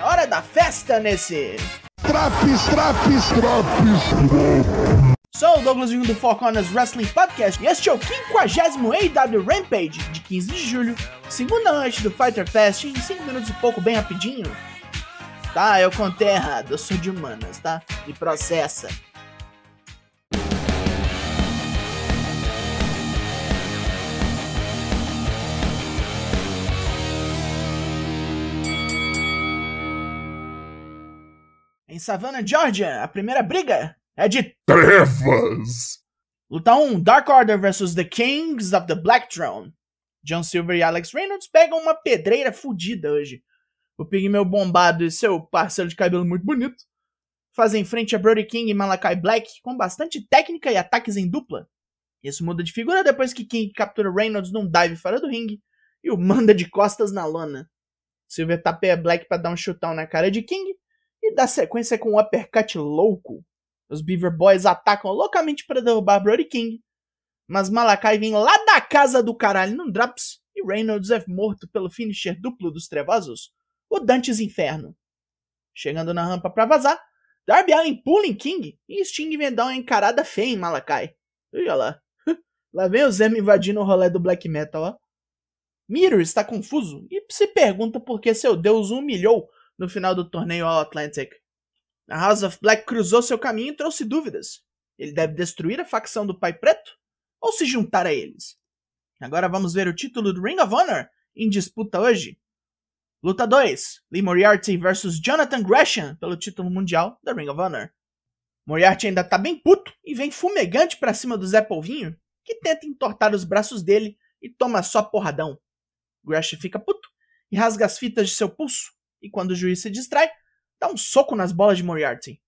É hora da festa nesse. Traps, traps, traps. Sou o Douglas Vinho do Four Corners Wrestling Podcast e este é o 50 AW Rampage de 15 de julho, segunda noite do Fighter Fest, em 5 minutos e pouco, bem rapidinho. Tá, eu contei errado, eu sou de humanas, tá? Me processa. Em Savannah, Georgia, a primeira briga é de Trevas. Luta 1, Dark Order vs The Kings of the Black Throne. John Silver e Alex Reynolds pegam uma pedreira fodida hoje. O Pigmeu bombado e seu parceiro de cabelo muito bonito fazem frente a Brody King e Malakai Black com bastante técnica e ataques em dupla. Isso muda de figura depois que King captura Reynolds num dive fora do ringue e o manda de costas na lona. Silver tapeia Black para dar um chutão na cara de King e dá sequência com um uppercut louco. Os Beaver Boys atacam loucamente para derrubar Brody King, mas Malakai vem lá da casa do caralho num drops e Reynolds é morto pelo finisher duplo dos Trevosos, o Dantes Inferno. Chegando na rampa para vazar, Darby Allin pula em King e Sting vem dar uma encarada feia em Malakai. Olha lá. Lá vem o Zemo invadindo o rolê do black metal, ó. Miro está confuso e se pergunta por que seu deus o humilhou no final do torneio All Atlantic. A House of Black cruzou seu caminho e trouxe dúvidas. Ele deve destruir a facção do Pai Preto ou se juntar a eles? Agora vamos ver o título do Ring of Honor em disputa hoje. Luta 2: Lee Moriarty vs Jonathan Gresham pelo título mundial da Ring of Honor. Moriarty ainda tá bem puto e vem fumegante para cima do Zé Polvinho, que tenta entortar os braços dele e toma só porradão. Gresham fica puto e rasga as fitas de seu pulso, e quando o juiz se distrai, dá um soco nas bolas de Moriarty.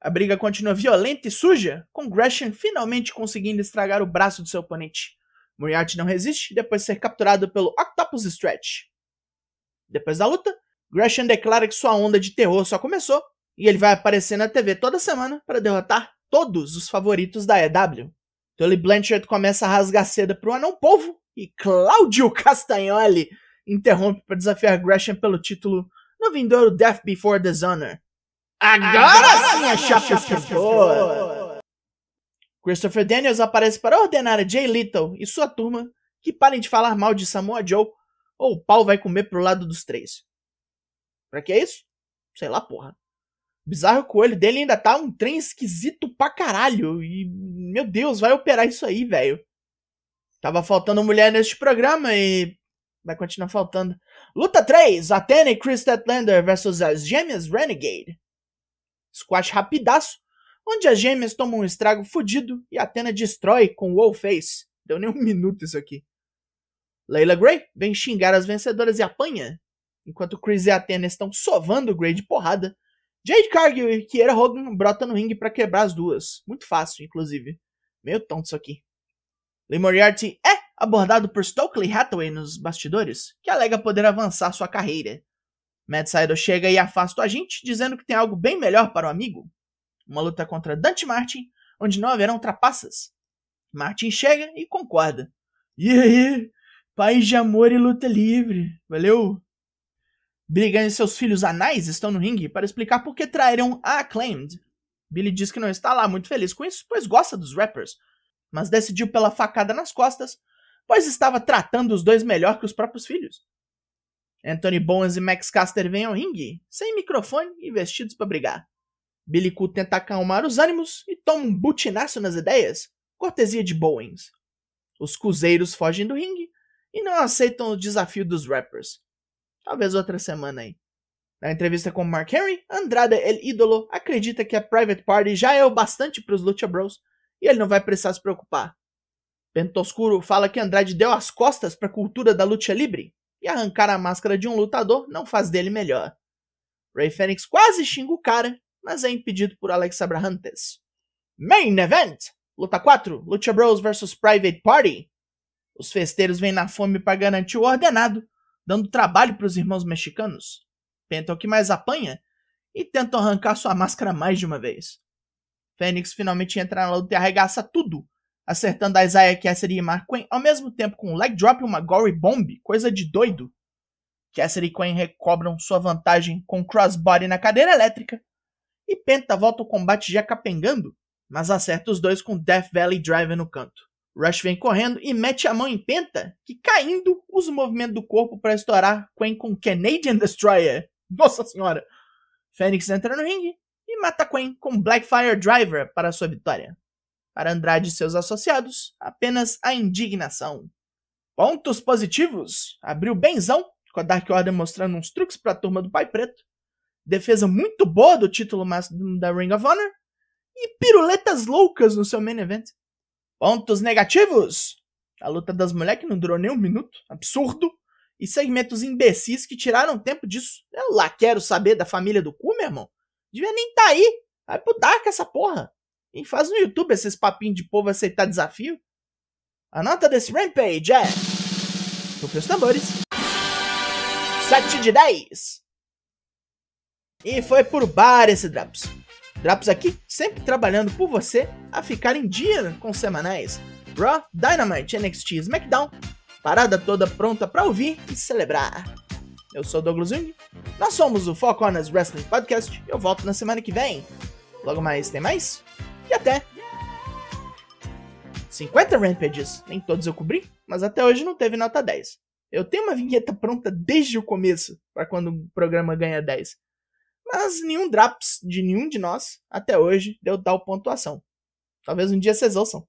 A briga continua violenta e suja, com Gresham finalmente conseguindo estragar o braço do seu oponente. Moriarty não resiste depois de ser capturado pelo Octopus Stretch. Depois da luta, Gresham declara que sua onda de terror só começou e ele vai aparecer na TV toda semana para derrotar todos os favoritos da EW. Tully Blanchard começa a rasgar seda pro anão polvo e Claudio Castagnoli interrompe para desafiar Gresham pelo título no vindouro Death Before Dishonor. Agora, sim a chapa esquentou! Christopher Daniels aparece para ordenar a Jay Little e sua turma que parem de falar mal de Samoa Joe ou o pau vai comer pro lado dos três. Pra que isso? Sei lá, porra. O bizarro coelho dele ainda tá um trem esquisito pra caralho. E, meu Deus, vai operar isso aí, velho. Tava faltando mulher neste programa e. Vai continuar faltando. Luta 3: Athena e Chris Statlander versus as Gêmeas Renegade. Squash rapidaço, onde as gêmeas tomam um estrago fudido e Athena destrói com o Face. Deu nem um minuto isso aqui. Layla Gray vem xingar as vencedoras e apanha. Enquanto Chris e Athena estão sovando Gray de porrada, Jade Cargill e Kiera Hogan brotam no ringue para quebrar as duas. Muito fácil, inclusive. Meio tonto isso aqui. Lee Moriarty é abordado por Stokely Hathaway nos bastidores, que alega poder avançar sua carreira. Mad Sydal chega e afasta o agente, dizendo que tem algo bem melhor para o amigo. Uma luta contra Dante Martin, onde não haverão trapaças. Martin chega e concorda. E aí? Paz de amor e luta livre. Valeu? Brigan e seus filhos anais estão no ringue para explicar por que traíram a Acclaimed. Billy diz que não está lá muito feliz com isso, pois gosta dos rappers, mas decidiu pela facada nas costas, pois estava tratando os dois melhor que os próprios filhos. Anthony Bowens e Max Caster vêm ao ringue, sem microfone e vestidos para brigar. Billy Koo tenta acalmar os ânimos e toma um butinaço nas ideias, cortesia de Bowens. Os cuzeiros fogem do ringue e não aceitam o desafio dos rappers. Talvez outra semana aí. Na entrevista com Mark Henry, Andrade El Ídolo acredita que a Private Party já é o bastante para os Lucha Bros e ele não vai precisar se preocupar. Pentoscuro fala que Andrade deu as costas para a cultura da luta livre e arrancar a máscara de um lutador não faz dele melhor. Ray Fênix quase xinga o cara, mas é impedido por Alex Abrahantes. Main Event! Luta 4, Lucha Bros vs Private Party. Os festeiros vêm na fome para garantir o ordenado, dando trabalho para os irmãos mexicanos. Penta é o que mais apanha e tentam arrancar sua máscara mais de uma vez. Fênix finalmente entra na luta e arregaça tudo, acertando a Isaiah Cassidy e Mark Quinn ao mesmo tempo com um leg drop e uma gory bomb, coisa de doido. Cassidy e Quen recobram sua vantagem com crossbody na cadeira elétrica. E Penta volta ao combate já capengando, mas acerta os dois com Death Valley Driver no canto. Rush vem correndo e mete a mão em Penta, que caindo usa o movimento do corpo para estourar Quen com Canadian Destroyer. Nossa senhora! Fênix entra no ringue e mata Quen com Blackfire Driver para sua vitória. Para Andrade e seus associados, apenas a indignação. Pontos positivos. Abriu benzão, com a Dark Order mostrando uns truques para a turma do Pai Preto. Defesa muito boa do título da Ring of Honor. E piruletas loucas no seu main event. Pontos negativos. A luta das mulheres que não durou nem um minuto. Absurdo. E segmentos imbecis que tiraram tempo disso. Eu lá quero saber da família do cu, meu irmão. Devia nem tá aí. Vai pro Dark essa porra. E faz no YouTube esses papinhos de povo aceitar desafio. A nota desse Rampage é. Rufem os tambores. 7 de 10. E foi por bar esse Drops. Drops aqui sempre trabalhando por você a ficar em dia com os semanais. Raw, Dynamite, NXT SmackDown. Parada toda pronta para ouvir e celebrar. Eu sou Douglas Jung. Nós somos o Four Corners Wrestling Podcast. Eu volto na semana que vem. Logo mais tem mais. E até! 50 Rampages, nem todos eu cobri, mas até hoje não teve nota 10. Eu tenho uma vinheta pronta desde o começo, para quando o programa ganha 10. Mas nenhum Draps de nenhum de nós, até hoje, deu tal pontuação. Talvez um dia vocês ouçam.